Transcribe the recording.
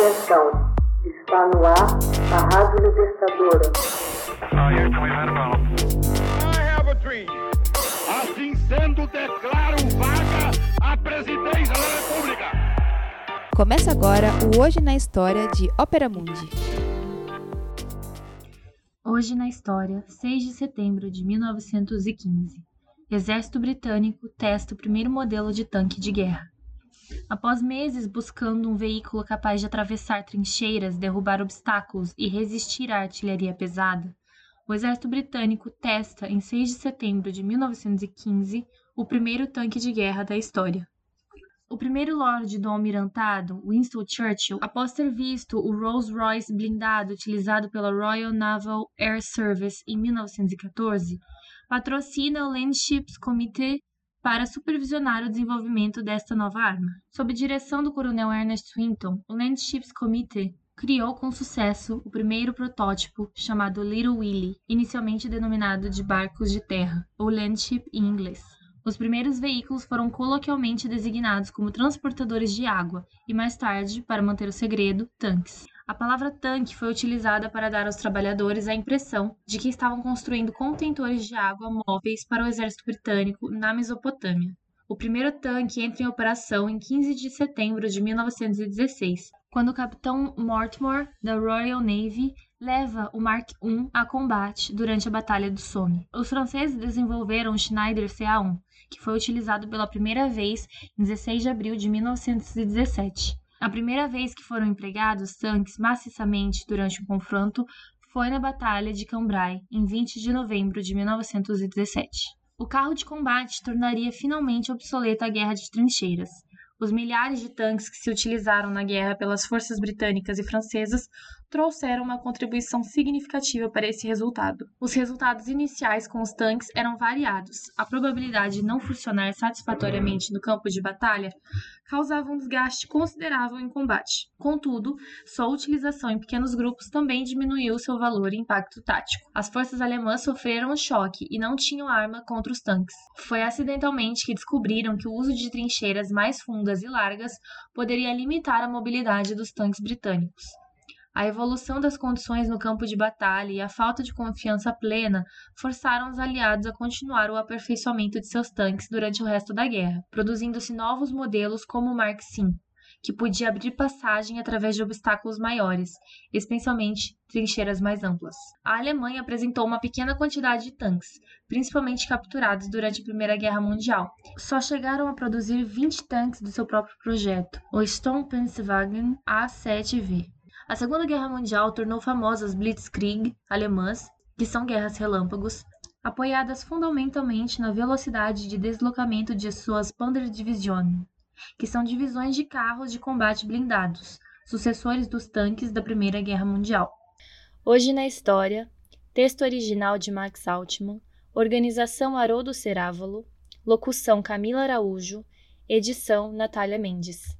Atenção, está no ar a Rádio Libertadora. Assim sendo, declaro vaga a presidência da República. Começa agora o Hoje na História de Ópera Mundi. Hoje na História, 6 de setembro de 1915. Exército Britânico testa o primeiro modelo de tanque de guerra. Após meses buscando um veículo capaz de atravessar trincheiras, derrubar obstáculos e resistir à artilharia pesada, o exército britânico testa, em 6 de setembro de 1915, o primeiro tanque de guerra da história. O primeiro Lorde do Almirantado, Winston Churchill, após ter visto o Rolls-Royce blindado utilizado pela Royal Naval Air Service em 1914, patrocina o Land Ships Committee para supervisionar o desenvolvimento desta nova arma. Sob direção do coronel Ernest Swinton, o Land Ships Committee criou com sucesso o primeiro protótipo chamado Little Willie, inicialmente denominado de barcos de terra, ou landship em inglês. Os primeiros veículos foram coloquialmente designados como transportadores de água e mais tarde, para manter o segredo, tanques. A palavra tanque foi utilizada para dar aos trabalhadores a impressão de que estavam construindo contentores de água móveis para o exército britânico na Mesopotâmia. O primeiro tanque entra em operação em 15 de setembro de 1916, quando o capitão Mortimer, da Royal Navy, leva o Mark I a combate durante a Batalha do Somme. Os franceses desenvolveram o Schneider CA-1, que foi utilizado pela primeira vez em 16 de abril de 1917. A primeira vez que foram empregados tanques maciçamente durante um confronto foi na Batalha de Cambrai, em 20 de novembro de 1917. O carro de combate tornaria finalmente obsoleta a guerra de trincheiras. Os milhares de tanques que se utilizaram na guerra pelas forças britânicas e francesas trouxeram uma contribuição significativa para esse resultado. Os resultados iniciais com os tanques eram variados. A probabilidade de não funcionar satisfatoriamente no campo de batalha causava um desgaste considerável em combate. Contudo, sua utilização em pequenos grupos também diminuiu seu valor e impacto tático. As forças alemãs sofreram um choque e não tinham arma contra os tanques. Foi acidentalmente que descobriram que o uso de trincheiras mais fundas e largas poderia limitar a mobilidade dos tanques britânicos. A evolução das condições no campo de batalha e a falta de confiança plena forçaram os aliados a continuar o aperfeiçoamento de seus tanques durante o resto da guerra, produzindo-se novos modelos como o Mark V, que podia abrir passagem através de obstáculos maiores, especialmente trincheiras mais amplas. A Alemanha apresentou uma pequena quantidade de tanques, principalmente capturados durante a Primeira Guerra Mundial. Só chegaram a produzir 20 tanques do seu próprio projeto, o Sturmpanzerwagen A7V. A Segunda Guerra Mundial tornou famosas Blitzkrieg alemãs, que são guerras relâmpagos, apoiadas fundamentalmente na velocidade de deslocamento de suas Panzerdivisionen, que são divisões de carros de combate blindados, sucessores dos tanques da Primeira Guerra Mundial. Hoje na História, texto original de Max Altman, organização Haroldo Cerávolo, locução Camila Araújo, edição Natália Mendes.